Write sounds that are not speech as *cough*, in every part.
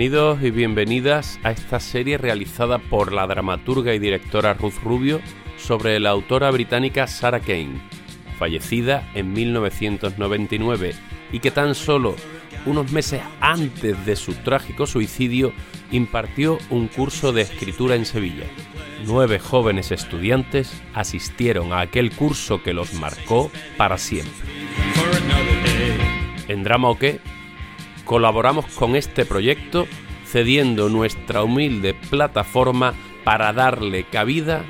Bienvenidos y bienvenidas a esta serie realizada por la dramaturga y directora Ruth Rubio sobre la autora británica Sarah Kane, fallecida en 1999 y que tan solo unos meses antes de su trágico suicidio impartió un curso de escritura en Sevilla. Nueve jóvenes estudiantes asistieron a aquel curso que los marcó para siempre. En Drama o colaboramos con este proyecto cediendo nuestra humilde plataforma para darle cabida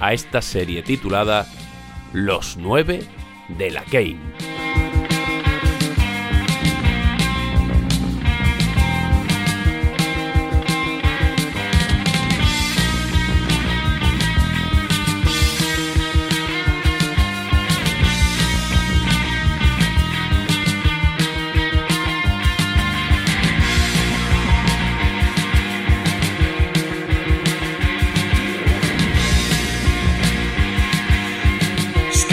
a esta serie titulada Los nueve de la Kane.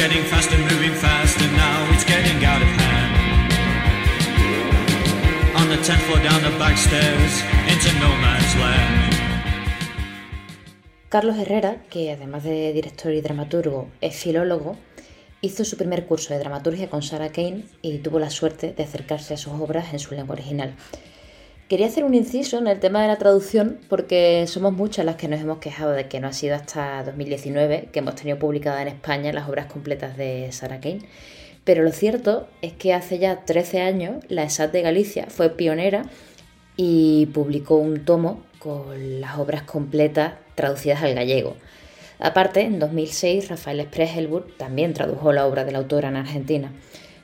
Getting fast and moving fast, and now it's getting out of hand. On the 10th floor down the back stairs into no man's land. Carlos Herrera, que además de director y dramaturgo es filólogo, hizo su primer curso de dramaturgia con Sarah Kane y tuvo la suerte de acercarse a sus obras en su lengua original. Quería hacer un inciso en el tema de la traducción porque somos muchas las que nos hemos quejado de que no ha sido hasta 2019 que hemos tenido publicadas en España las obras completas de Sarah Kane. Pero lo cierto es que hace ya 13 años la ESAT de Galicia fue pionera y publicó un tomo con las obras completas traducidas al gallego. Aparte, en 2006 Rafael Spregelburg también tradujo la obra de la autora en Argentina.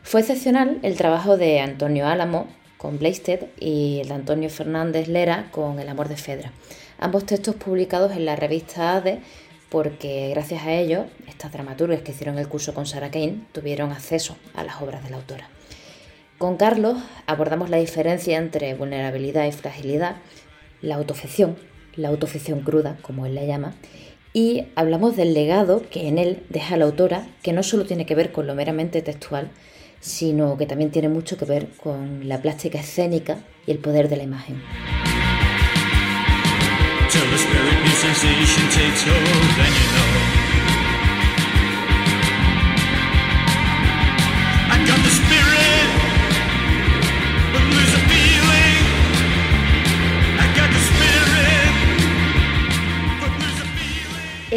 Fue excepcional el trabajo de Antonio Álamo con Bleisted y el de Antonio Fernández Lera con El amor de Fedra. Ambos textos publicados en la revista ADE porque gracias a ellos estas dramaturgas que hicieron el curso con Sarah Kane tuvieron acceso a las obras de la autora. Con Carlos abordamos la diferencia entre vulnerabilidad y fragilidad, la autoficción, la autoficción cruda, como él la llama, y hablamos del legado que en él deja la autora, que no solo tiene que ver con lo meramente textual, sino que también tiene mucho que ver con la plástica escénica y el poder de la imagen.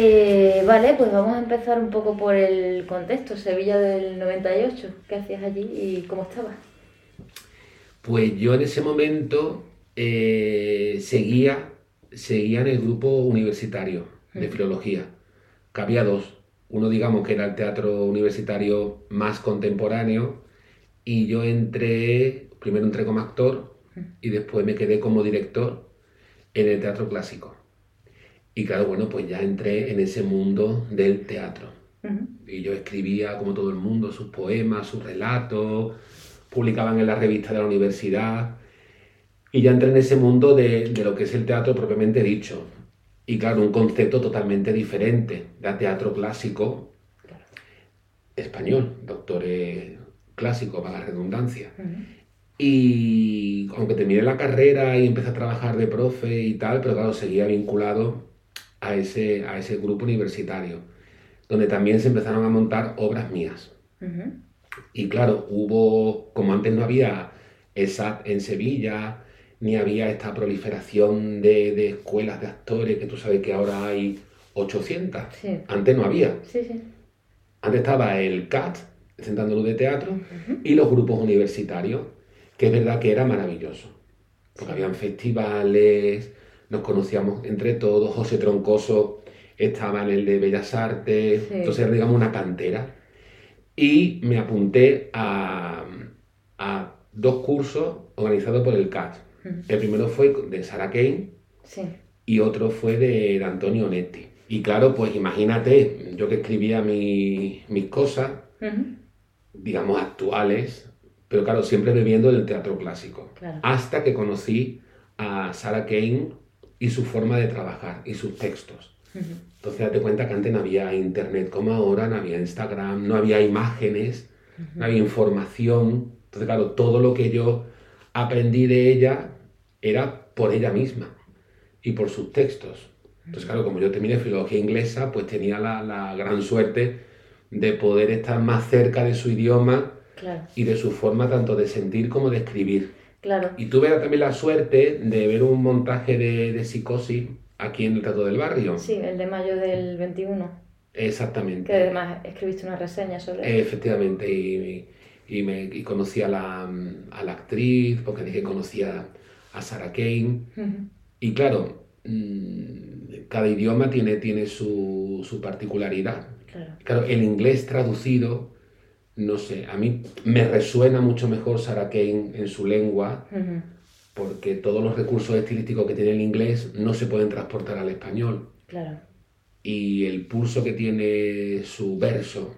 Eh, vale, pues vamos a empezar un poco por el contexto. Sevilla del 98, ¿qué hacías allí y cómo estabas? Pues yo en ese momento eh, seguía, seguía en el grupo universitario de filología, que había dos. Uno, digamos, que era el teatro universitario más contemporáneo, y yo entré, primero entré como actor y después me quedé como director en el teatro clásico. Y claro, bueno, pues ya entré en ese mundo del teatro. Y yo escribía, como todo el mundo, sus poemas, sus relatos, publicaban en la revista de la universidad. Y ya entré en ese mundo de, de lo que es el teatro propiamente dicho. Y claro, un concepto totalmente diferente de teatro clásico español, doctores clásicos, para la redundancia. Y aunque terminé la carrera y empecé a trabajar de profe y tal, pero claro, seguía vinculado a ese, a ese grupo universitario, donde también se empezaron a montar obras mías. Y claro, hubo, como antes no había ESAT en Sevilla, ni había esta proliferación de, de escuelas de actores, que tú sabes que ahora hay 800. Sí. Antes no había. Sí, sí. Antes estaba el CAT, Centro Andaluz de Teatro, y los grupos universitarios, que es verdad que era maravilloso. Porque habían festivales, nos conocíamos entre todos, José Troncoso estaba en el de Bellas Artes, Sí. entonces era digamos una cantera. Y me apunté a, a dos cursos organizados por el CAT. El primero fue de Sarah Kane Sí. y otro fue de, de Antonio Netti. Y claro, pues imagínate, yo que escribía mi- mis cosas, digamos, actuales, pero claro, siempre bebiendo del teatro clásico. Claro. Hasta que conocí a Sarah Kane y su forma de trabajar y sus textos. Entonces date cuenta que antes no había internet como ahora, no había Instagram, no había imágenes, no había información. Entonces, claro, todo lo que yo aprendí de ella era por ella misma y por sus textos. Entonces, claro, como yo terminé filología inglesa, pues tenía la, la gran suerte de poder estar más cerca de su idioma Claro. y de su forma tanto de sentir como de escribir. Claro. Y tuve también la suerte de ver un montaje de, de psicosis aquí en el Teatro del Barrio. Sí, el de mayo del 21. Exactamente. Que además escribiste una reseña sobre eso. Efectivamente, y, y me, y conocí a la, a la actriz, porque dije que conocía a Sarah Kane. Ujú. Y claro, mm, cada idioma tiene, tiene su, su particularidad. Claro. Claro, el inglés traducido, no sé, a mí me resuena mucho mejor Sarah Kane en su lengua, porque todos los recursos estilísticos que tiene el inglés no se pueden transportar al español. Claro. Y el pulso que tiene su verso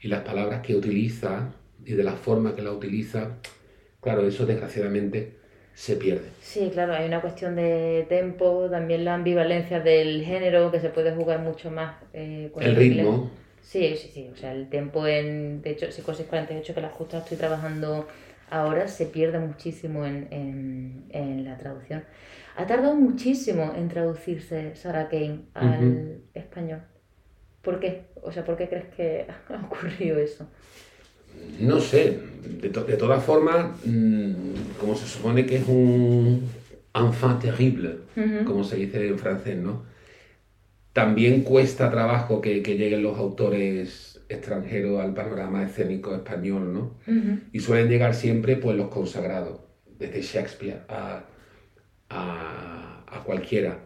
y las palabras que utiliza y de la forma que la utiliza, claro, eso desgraciadamente se pierde. Sí, claro, hay una cuestión de tempo, también la ambivalencia del género, que se puede jugar mucho más eh, con El inglés. ritmo, Sí, sí, sí, o sea, el tempo en, de hecho, Psicosis 48, que la justa estoy trabajando ahora, se pierde muchísimo en, en, en la traducción. Ha tardado muchísimo en traducirse Sarah Kane al español. ¿Por qué? O sea, ¿por qué crees que *laughs* ha ocurrido eso? no sé, de, to- de todas formas, mm, como se supone que es un enfant terrible, como se dice en francés, ¿no? También cuesta trabajo que, que lleguen los autores extranjeros al panorama escénico español, ¿no? Y suelen llegar siempre pues los consagrados, desde Shakespeare a, a, a cualquiera.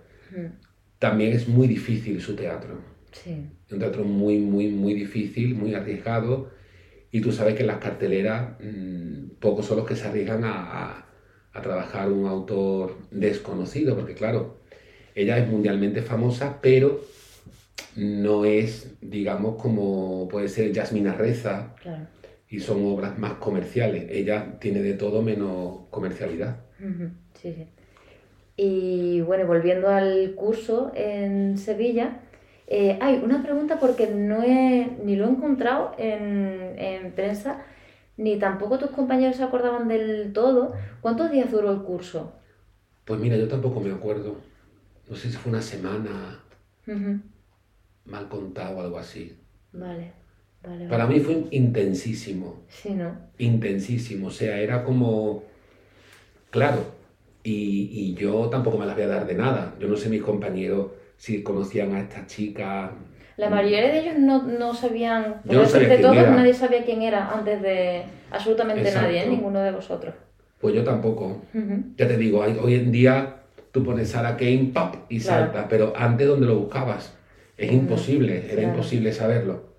También es muy difícil su teatro. Sí, Es un teatro muy, muy, muy difícil, muy arriesgado. Y tú sabes que en las carteleras mm, pocos son los que se arriesgan a, a- a trabajar un autor desconocido, porque claro, ella es mundialmente famosa, pero no es, digamos, como puede ser Yasmina Reza, claro. y son obras más comerciales. Ella tiene de todo menos comercialidad. Sí, sí. Y bueno, volviendo al curso en Sevilla, eh, hay una pregunta porque no he, ni lo he encontrado en, en prensa, ni tampoco tus compañeros se acordaban del todo. ¿Cuántos días duró el curso? Pues mira, yo tampoco me acuerdo. No sé si fue una semana Ujú, mal contado o algo así. Vale, vale, Para vale. mí fue intensísimo. Sí, ¿no? intensísimo, o sea, era como, claro, y, y yo tampoco me las voy a dar de nada. Yo no sé mis compañeros si conocían a esta chica. La mayoría de ellos no, no sabían, Yo no sabía quién todos, era. nadie sabía quién era antes de absolutamente Exacto. nadie, ¿eh? ninguno de vosotros. Pues yo tampoco. Ujú, Ya te digo, hoy en día tú pones Sarah Kane, pop, y Claro. salta, pero antes donde lo buscabas, es imposible, era claro. imposible saberlo.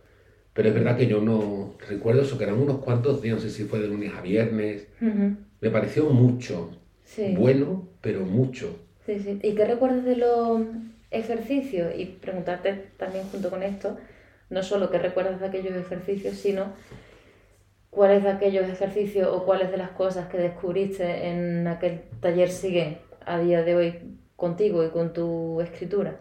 Pero es verdad que yo no recuerdo eso, que eran unos cuantos días, no sé si fue de lunes a viernes. Me pareció mucho, Sí. bueno, pero mucho. Sí, sí. ¿Y qué recuerdas de los ejercicios? Y preguntarte también junto con esto, no solo qué recuerdas de aquellos ejercicios, sino cuáles de aquellos ejercicios o cuáles de las cosas que descubriste en aquel taller siguen a día de hoy contigo y con tu escritura.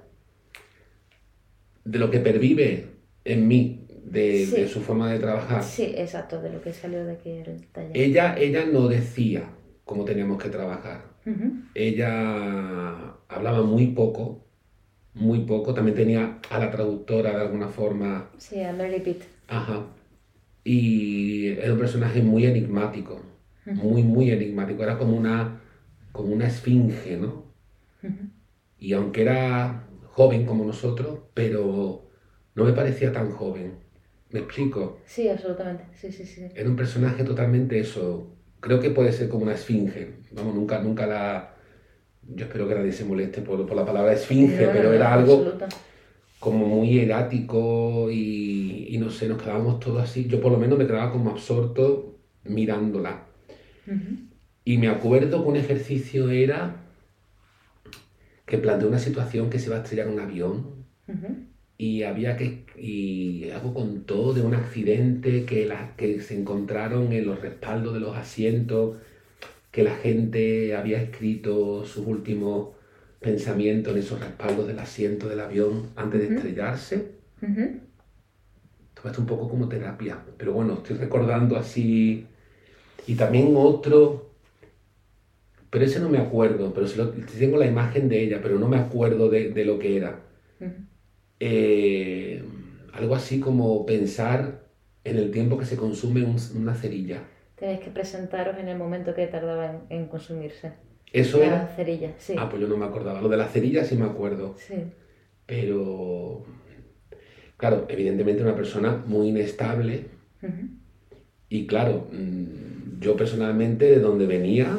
de lo que pervive en mí, de, Sí. de su forma de trabajar. Sí, exacto, de lo que salió de aquel taller. Ella, ella no decía cómo teníamos que trabajar. Ella hablaba muy poco, muy poco. También tenía a la traductora de alguna forma. Sí, a Mary Pitt. Ajá. Y era un personaje muy enigmático, muy, muy enigmático. Era como una, como una esfinge, ¿no? Y aunque era joven como nosotros, pero no me parecía tan joven. ¿Me explico? Sí, absolutamente. Sí, sí, sí. Era un personaje totalmente eso. Creo que puede ser como una esfinge. Vamos, nunca, nunca la. Yo espero que nadie se moleste por, por la palabra esfinge, No, pero no, era no, algo absoluta. como muy erático y, y no sé, nos quedábamos todos así. Yo por lo menos me quedaba como absorto mirándola. Y me acuerdo que un ejercicio era que planteó una situación que se iba a estrellar un avión y había que y algo contó de un accidente que la, que se encontraron en los respaldos de los asientos que la gente había escrito sus últimos pensamientos en esos respaldos del asiento del avión antes de estrellarse. Ujú. Todo esto un poco como terapia pero bueno estoy recordando así. Y también otro pero ese no me acuerdo pero sí lo- tengo la imagen de ella pero no me acuerdo de, de lo que era eh, algo así como pensar en el tiempo que se consume un- una cerilla. Tenéis que presentaros en el momento que tardaba en, en consumirse. Eso la era... cerilla, sí. Ah, pues yo no me acordaba. Lo de la cerilla sí me acuerdo. Sí. Pero... Claro, evidentemente una persona muy inestable. Y claro, mm, yo personalmente de donde venía,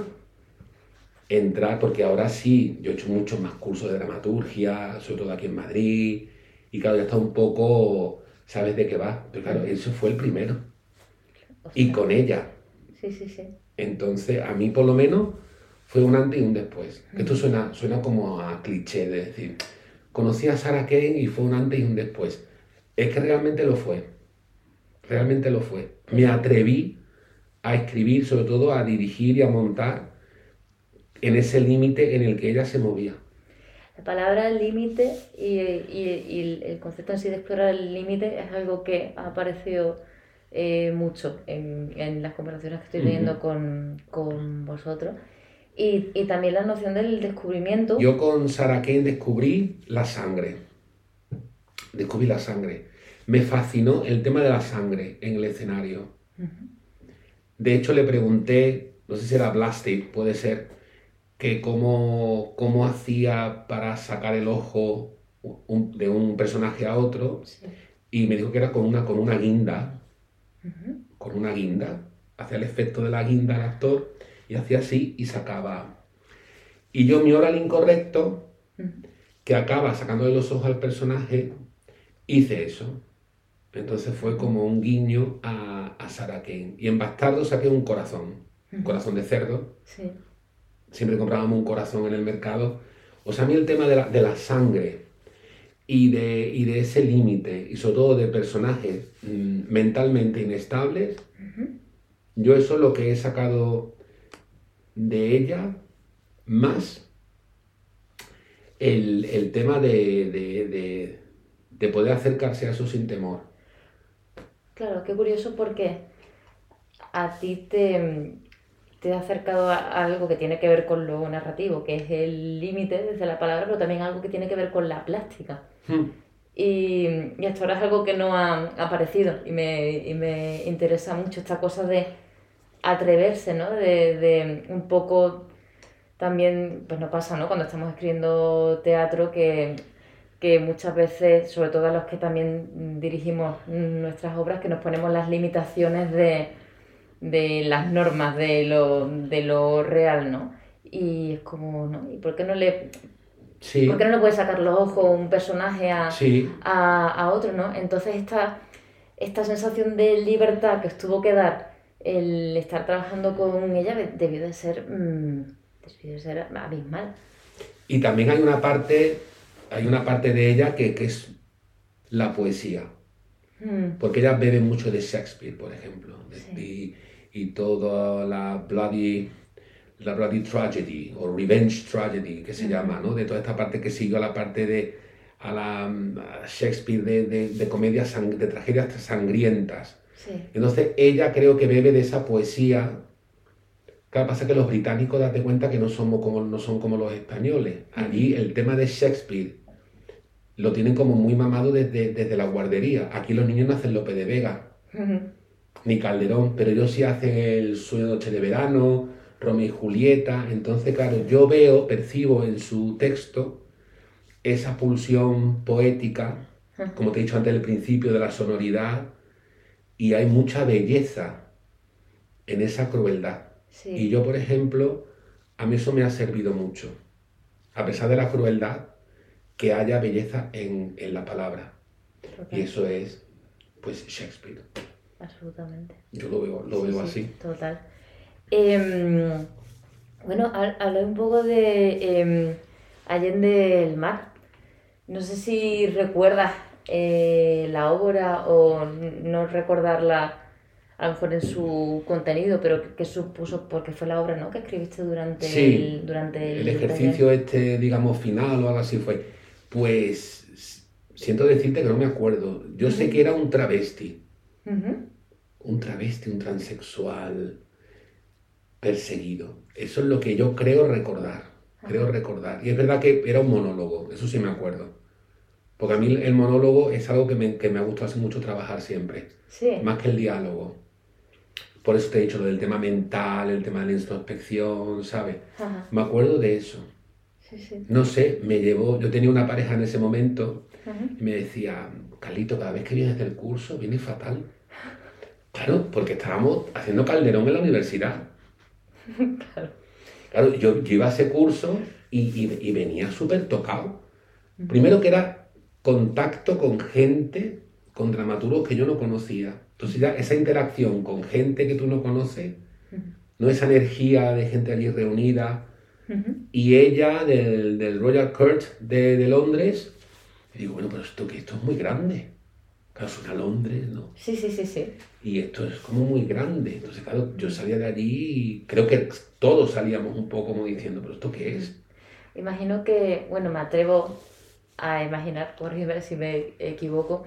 entrar, porque ahora sí, yo he hecho muchos más cursos de dramaturgia, sobre todo aquí en Madrid, y claro, ya está un poco, sabes de qué va, pero claro, eso fue el primero, y con ella. Sí, sí, sí. Entonces, a mí por lo menos fue un antes y un después. Que Esto suena, suena como a cliché de decir, conocí a Sarah Kane y fue un antes y un después. Es que realmente lo fue. Realmente lo fue. Me atreví a escribir, sobre todo a dirigir y a montar en ese límite en el que ella se movía. La palabra límite y, y- y el- concepto en sí de explorar el límite es algo que ha aparecido eh, mucho en, en las conversaciones que estoy teniendo con, con vosotros. Y, y también la noción del descubrimiento. Yo con Sarah Kane descubrí la sangre. Descubrí la sangre. Me fascinó el tema de la sangre en el escenario. Ujú. De hecho, le pregunté, no sé si era Blastic, puede ser, que cómo, cómo hacía para sacar el ojo un- de un personaje a otro, Sí. y me dijo que era con una, con una guinda, con una guinda, hacía el efecto de la guinda al actor, y hacía así y sacaba. Y yo, mi oral incorrecto, Ujú. que acaba sacándole los ojos al personaje, hice eso. Entonces fue como un guiño a, a Sarah Kane. Y en Bastardo saqué un corazón, un corazón de cerdo. Sí. Siempre comprábamos un corazón en el mercado. O sea, a mí el tema de la, de la sangre y de, y de ese límite, y sobre todo de personajes mm, mentalmente inestables, yo eso es lo que he sacado de ella, más el, el tema de- de- de poder acercarse a eso sin temor. Claro, qué curioso porque a ti te, te ha acercado a algo que tiene que ver con lo narrativo, que es el límite desde la palabra, pero también algo que tiene que ver con la plástica. Hmm. Y, y hasta ahora es algo que no ha aparecido y me, y me interesa mucho esta cosa de atreverse, ¿no? De, de un poco también, pues no pasa, ¿no? Cuando estamos escribiendo teatro que, que muchas veces, sobre todo a los que también dirigimos nuestras obras, que nos ponemos las limitaciones de, de las normas, de lo, de lo real, ¿no? Y es como, ¿no? ¿Y por qué no le, Sí, por qué no le puede sacar los ojos un personaje a, sí, a, a otro, ¿no? Entonces esta, esta sensación de libertad que os tuvo que dar el estar trabajando con ella de- debió de ser, mm, debió de ser abismal. Y también hay una parte, hay una parte de ella que, que es la poesía. Mm, Porque ella bebe mucho de Shakespeare, por ejemplo. Sí. Y, y toda la bloody, la bloody tragedy o revenge tragedy que se llama, ¿no? De toda esta parte que siguió a la parte de a la a Shakespeare de, de, de comedias, sang- de tragedias sangrientas. sí, Entonces ella creo que bebe de esa poesía. Claro, pasa que los británicos, date cuenta que no, somos como, no son como los españoles. Allí el tema de Shakespeare lo tienen como muy mamado desde, desde la guardería. Aquí los niños no hacen Lope de Vega, Ujú, ni Calderón, pero ellos sí hacen el Sueño de Noche de Verano, Romeo y Julieta. Entonces, claro, yo veo, percibo en su texto esa pulsión poética, como te he dicho antes al principio, de la sonoridad, y hay mucha belleza en esa crueldad. Sí. Y yo, por ejemplo, a mí eso me ha servido mucho. A pesar de la crueldad, que haya belleza en, en la palabra. Y eso es, pues, Shakespeare. Absolutamente. Yo lo veo, lo Sí, veo sí, así. Total. Em, bueno, ha- hablé un poco de em, Allende el Mar. No sé si recuerdas eh, la obra o no recordarla a lo mejor en su contenido, pero que supuso, porque fue la obra ¿no? que escribiste durante Sí, el, durante el, El ejercicio este, digamos, final o algo así fue. Pues, siento decirte que no me acuerdo. Yo sé que era un travesti. Ujú, un travesti, un transexual perseguido. Eso es lo que yo creo recordar. Creo recordar. Y es verdad que era un monólogo, eso sí me acuerdo. Porque a mí el monólogo es algo que me, que me ha gustado hace mucho trabajar siempre, Sí. más que el diálogo. Por eso te he dicho lo del tema mental, el tema de la introspección, ¿sabes? Ajá, Me acuerdo de eso. sí, sí. No sé, me llevó, yo tenía una pareja en ese momento y me decía, Carlito, cada vez que vienes del curso, vienes fatal. Claro, porque estábamos haciendo calderón en la universidad. *laughs* Claro. Claro, yo, yo iba a ese curso y, y- y venía súper tocado. Primero que era contacto con gente, con dramaturgos que yo no conocía. Entonces ya esa interacción con gente que tú no conoces, no esa energía de gente allí reunida, y ella del, del Royal Court de, de Londres, y digo, bueno, pero esto que esto es muy grande. Claro, suena a Londres, ¿no? Sí, sí, sí, sí. Y esto es como muy grande. Entonces, claro, yo salía de allí y creo que todos salíamos un poco como diciendo, pero ¿esto qué es? Imagino que, bueno, me atrevo a imaginar, corrígeme si me equivoco,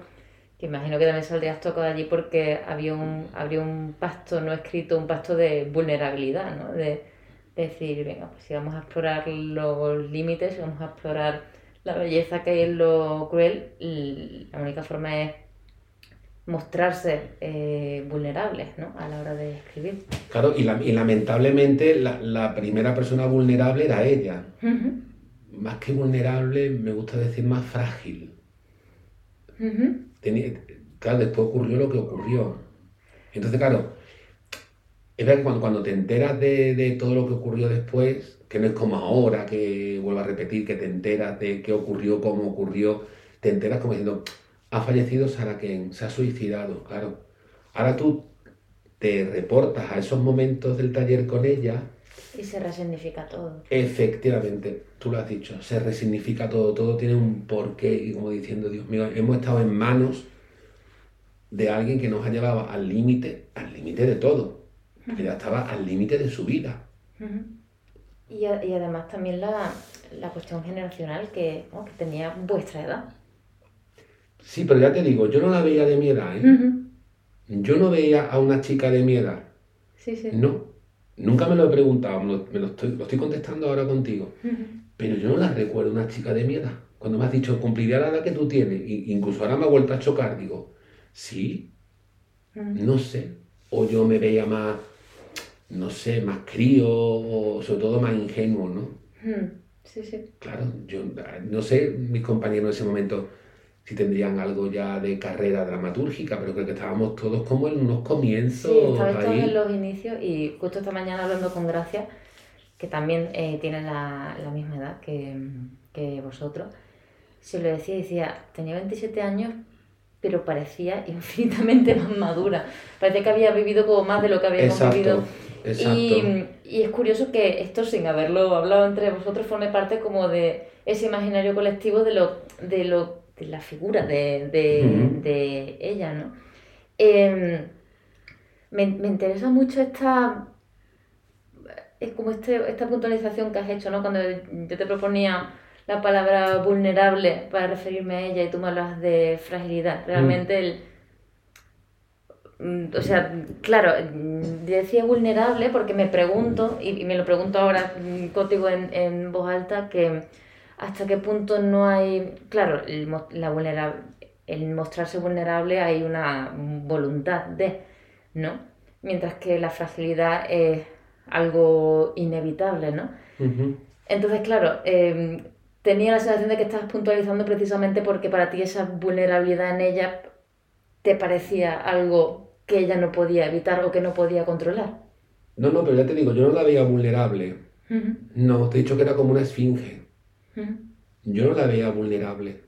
que imagino que también saldrías tocado allí porque había un, habría un pacto no escrito, un pacto de vulnerabilidad, ¿no? De, decir, venga, pues si vamos a explorar los límites, si vamos a explorar la belleza que hay en lo cruel, la única forma es mostrarse eh, vulnerables, ¿no? A la hora de escribir. Claro, y, la- y lamentablemente la, la primera persona vulnerable era ella. Más que vulnerable, me gusta decir más frágil. Tenía- claro, después ocurrió lo que ocurrió. Entonces, claro, es verdad que cuando, cuando te enteras de, de todo lo que ocurrió después, que no es como ahora, que vuelvo a repetir, que te enteras de qué ocurrió, cómo ocurrió, te enteras como diciendo, ha fallecido Sarah Kane, se ha suicidado, claro. Ahora tú te reportas a esos momentos del taller con ella, Y se resignifica todo. efectivamente, tú lo has dicho, se resignifica todo, todo tiene un porqué, y como diciendo, Dios mío, hemos estado en manos de alguien que nos ha llevado al límite, al límite de todo, que ya estaba al límite de su vida. Y, además también la, la cuestión generacional que, oh, que tenía vuestra edad. Sí, pero ya te digo, yo no la veía de mi edad, ¿eh? Yo no veía a una chica de mi edad, Sí, sí. no. Nunca me lo he preguntado, me lo, me lo estoy, lo estoy contestando ahora contigo. Pero yo no la recuerdo una chica de mi edad. Cuando me has dicho, cumpliría la edad que tú tienes, y incluso ahora me ha vuelto a chocar, digo, sí, no sé. O yo me veía más, no sé, más crío, o sobre todo más ingenuo, ¿no? Ujú. Sí, sí. Claro, yo no sé mis compañeros en ese momento si tendrían algo ya de carrera dramatúrgica, pero creo que estábamos todos como en unos Sí, comienzos estaba esto ahí. en los inicios y justo esta mañana hablando con Gracia, que también eh, tiene la, la misma edad que, que vosotros, se lo decía y decía, tenía 27 años, pero parecía *laughs* infinitamente más madura. Parecía que había vivido como más de lo que habíamos vivido. Y, y es curioso que esto, sin haberlo hablado entre vosotros, forme parte como de ese imaginario colectivo de lo, de lo, de la figura de, de, de ella, ¿no? Em, me, me interesa mucho esta es como este, esta puntualización que has hecho, ¿no? Cuando yo te proponía la palabra vulnerable para referirme a ella y tú me hablas de fragilidad. Realmente el, Mm, O sea, claro, mm, decía vulnerable porque me pregunto, y, y me lo pregunto ahora mm, contigo en, en voz alta, que hasta qué punto no hay, claro, el, la vulnera- el mostrarse vulnerable hay una voluntad de, ¿no? Mientras que la fragilidad es algo inevitable, ¿no? Entonces, claro, eh, tenía la sensación de que estabas puntualizando precisamente porque para ti esa vulnerabilidad en ella te parecía algo que ella no podía evitar o que no podía controlar. No, no, pero ya te digo, yo no la veía vulnerable. No, te he dicho que era como una esfinge. Yo no la veía vulnerable.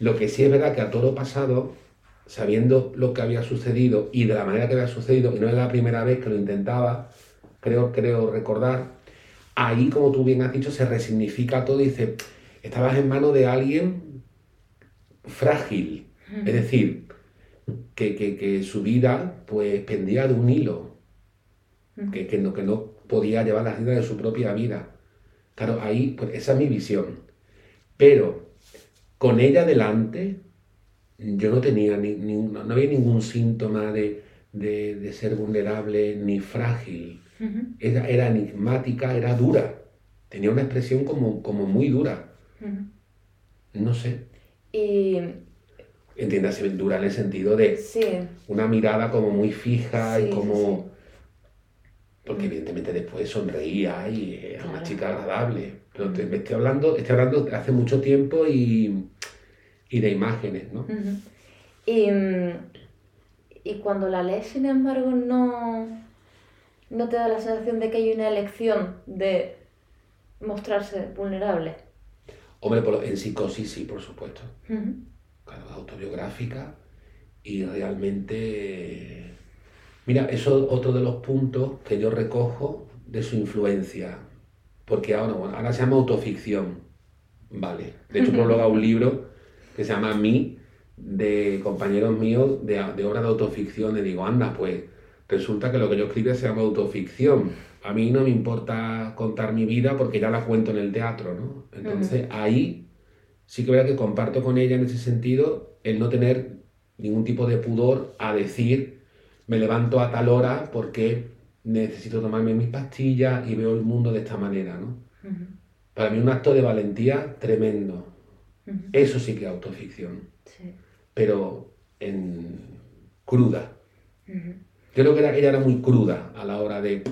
Lo que sí es verdad que a toro pasado, sabiendo lo que había sucedido y de la manera que había sucedido, y no era la primera vez que lo intentaba, creo, creo recordar, ahí, como tú bien has dicho, se resignifica todo y dice, estabas en manos de alguien frágil. Es decir, que, que- que su vida pues pendía de un hilo, que, que no, que no podía llevar las riendas de su propia vida. Claro, ahí, pues esa es mi visión. Pero con ella delante, yo no tenía ni, ni- no no había ningún síntoma de, de- de ser vulnerable ni frágil. ujú, Era, era enigmática, era dura. Tenía una expresión como, como muy dura. No sé, Y entiéndase, dura en el sentido de sí, una mirada como muy fija Sí, y como... sí. Porque evidentemente después sonreía y era una chica agradable. Pero te- me estoy hablando, estoy hablando de hace mucho tiempo y, y de imágenes, ¿no? Y, mm, y cuando la lees, sin embargo, no, no te da la sensación de que hay una elección de mostrarse vulnerable. Hombre, por en psicosis sí, por supuesto. Ujú. Claro, autobiográfica y realmente... Mira, eso es otro de los puntos que yo recojo de su influencia. Porque ahora, bueno, ahora se llama autoficción. Vale. De hecho, prologa un libro que se llama Mí, de compañeros míos de, de obra de autoficción. Y digo, anda, pues resulta que lo que yo escribo se llama autoficción. A mí no me importa contar mi vida porque ya la cuento en el teatro, ¿no? Entonces ahí sí que veo que comparto con ella en ese sentido el no tener ningún tipo de pudor a decir me levanto a tal hora porque necesito tomarme mis pastillas y veo el mundo de esta manera, ¿no? Para mí un acto de valentía tremendo. Eso sí que es autoficción, Sí. pero en cruda. Yo creo que era- ella era muy cruda a la hora de...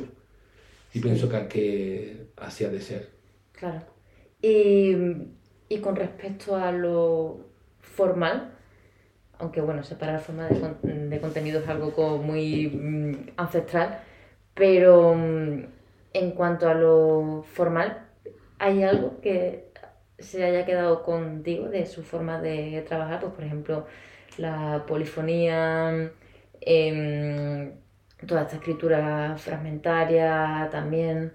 Y pienso que, que así ha de ser. Claro. Y, y con respecto a lo formal, aunque bueno, separar forma de, con- de contenido es algo como muy mm, ancestral, pero mm, en cuanto a lo formal, ¿hay algo que se haya quedado contigo de su forma de trabajar? Pues por ejemplo, la polifonía, em, toda esta escritura fragmentaria también.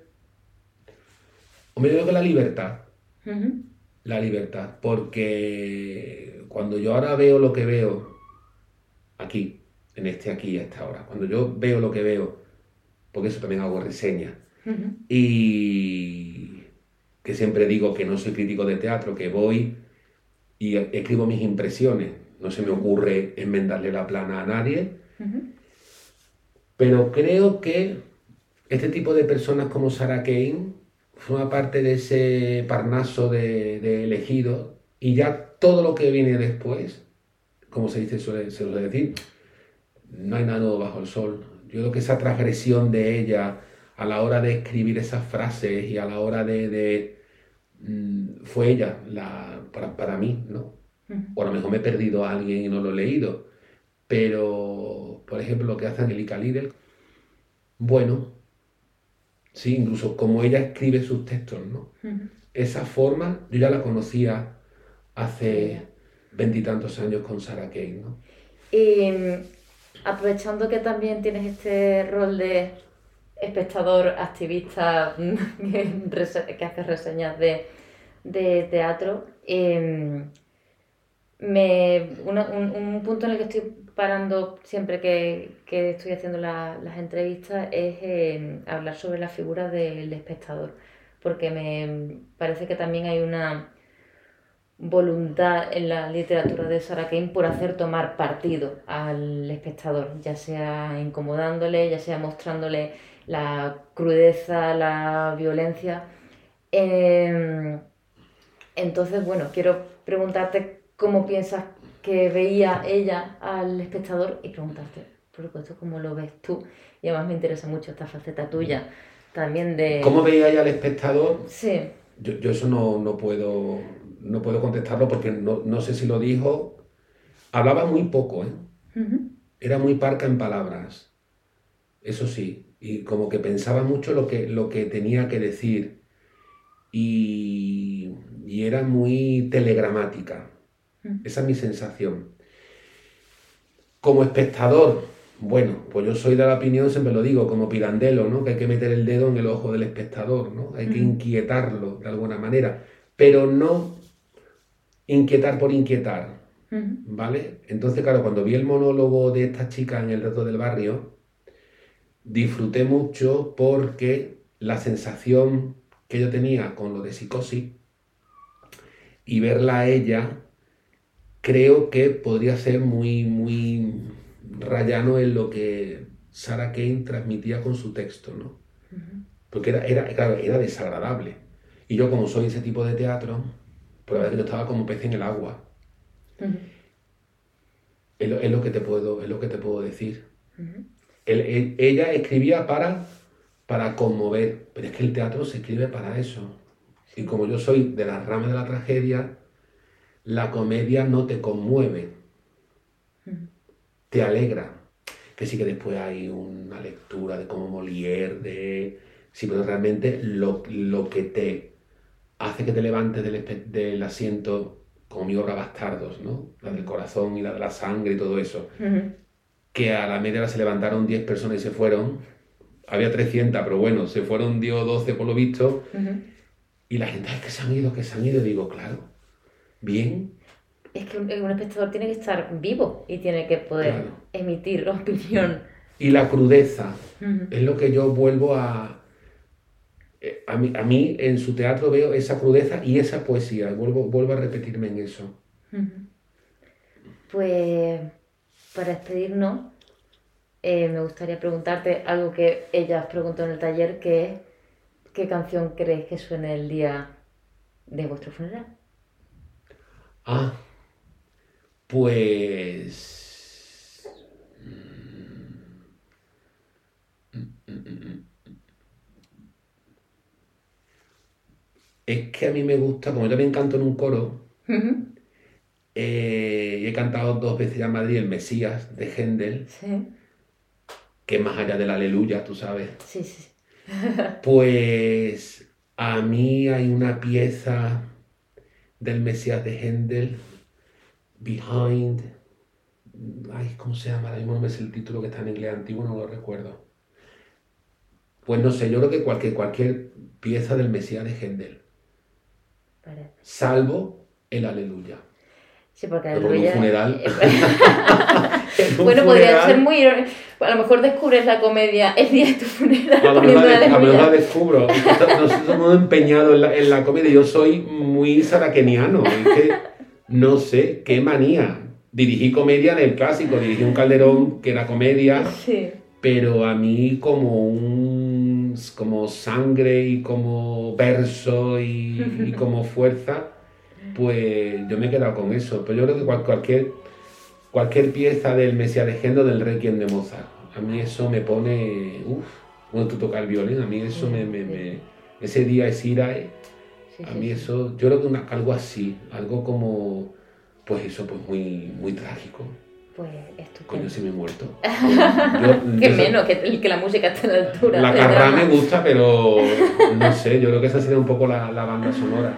Hombre, yo creo que la libertad. La libertad, porque cuando yo ahora veo lo que veo aquí, en este aquí, a esta hora, cuando yo veo lo que veo, porque eso también hago reseñas, Ujú. y que siempre digo que no soy crítico de teatro, que voy y escribo mis impresiones, no se me ocurre enmendarle la plana a nadie, pero creo que este tipo de personas como Sarah Kane forma parte de ese parnaso de, de elegidos y ya todo lo que viene después, como se dice, suele, se suele decir, no hay nada nuevo bajo el sol. Yo creo que esa transgresión de ella a la hora de escribir esas frases y a la hora de... de, mm, fue ella la, para, para mí, ¿no? O a lo mejor me he perdido a alguien y no lo he leído. Pero, por ejemplo, lo que hace Angelica Lidl, bueno, sí, incluso como ella escribe sus textos, ¿no? Esa forma yo ya la conocía hace veintitantos años con Sarah Kane, ¿no? Y mm, aprovechando que también tienes este rol de espectador, activista, *laughs* mm, que hace reseñas de, de teatro, em, me, una- un, un punto en el que estoy parando siempre que, que estoy haciendo la- las entrevistas es em, hablar sobre la figura del espectador, porque me parece que también hay una voluntad en la literatura de Sarah Kane por hacer tomar partido al espectador, ya sea incomodándole, ya sea mostrándole la crudeza, la violencia. Em, entonces, bueno, quiero preguntarte cómo piensas que veía ella al espectador y preguntarte, por supuesto, cómo lo ves tú. Y además me interesa mucho esta faceta tuya también de... ¿Cómo veía ella al espectador? Sí. Yo, yo eso no, no puedo, no puedo contestarlo porque no, no sé si lo dijo. Hablaba muy poco, ¿eh? Era muy parca en palabras, eso sí, y como que pensaba mucho lo que, lo que tenía que decir y, y era muy telegramática, esa es mi sensación. Como espectador, bueno, pues yo soy de la opinión, siempre lo digo, como Pirandello, ¿no? Que hay que meter el dedo en el ojo del espectador, ¿no? Hay que inquietarlo de alguna manera, pero no inquietar por inquietar. ¿vale? Entonces, claro, cuando vi el monólogo de esta chica en el reto del barrio, disfruté mucho porque la sensación que yo tenía con lo de psicosis y verla a ella, creo que podría ser muy, muy rayano en lo que Sarah Kane transmitía con su texto, ¿no? Porque era, era, claro, era desagradable. Y yo, como soy ese tipo de teatro, pues la verdad que yo estaba como pez en el agua. Es lo, es lo que te puedo, es lo que te puedo decir. Ujú. Él- él- ella escribía para, para conmover, pero es que el teatro se escribe para eso. Y como yo soy de la rama de la tragedia, la comedia no te conmueve, te alegra. Que sí que después hay una lectura de como Molière, de... Sí, pero realmente lo, lo que te hace que te levantes del, del asiento, como mi obra Bastardos, ¿no? La del corazón y la de la sangre y todo eso. Ujú. que a la media hora se levantaron 10 personas y se fueron. Había 300, pero bueno, se fueron 10 o 12 por lo visto. Ujú. Y la gente, "Ay, que se han ido, que se han ido. Digo, claro, bien, Es que un, un espectador tiene que estar vivo y tiene que poder Claro. emitir opinión. Y la crudeza Ujú. es lo que yo vuelvo a... eh, A mí, a mí en su teatro veo esa crudeza y esa poesía. Vuelvo, vuelvo a repetirme en eso. Pues para despedirnos, eh, me gustaría preguntarte algo que ella preguntó en el taller, que es ¿qué canción crees que suene el día de vuestro funeral? Ah, pues... Es que a mí me gusta, como yo también canto en un coro, eh, y he cantado dos veces ya en Madrid el Mesías de Händel, Sí, que es más allá del aleluya, tú sabes. sí, sí. *laughs* Pues a mí hay una pieza del Mesías de Händel, Behind. Ay, ¿cómo se llama? Ahora mismo no me sé el título que está en inglés antiguo, no lo recuerdo. Pues no sé, yo creo que cualquier, cualquier pieza del Mesías de Händel, Salvo el aleluya. Sí, porque porque un funeral- *laughs* *laughs* En un bueno, podría ser muy... A lo mejor descubres la comedia el día de tu funeral A lo mejor la, descubro. *laughs* Nosotros hemos empeñado en la, en la comedia. Yo soy muy sarakeniano. Es que no sé qué manía. Dirigí comedia en el clásico, dirigí un calderón que era comedia, Sí. pero a mí como un como sangre y como verso y, y *laughs* como fuerza, pues yo me he quedado con eso. Pero yo creo que cual- cualquier, cualquier pieza del Mesías de Gendo del Requiem de Mozart, a mí eso me pone, uff, cuando tú tocas el violín, a mí eso me, me- me- ese día es irae, a mí eso, yo creo que una- algo así, algo como, pues eso, pues muy, muy trágico. Pues Coño, estupendo. si me he muerto. *laughs* Yo- Que menos, que, que la música esté a la altura. La drama. me gusta, pero no sé, yo creo que esa sería un poco la, la banda sonora.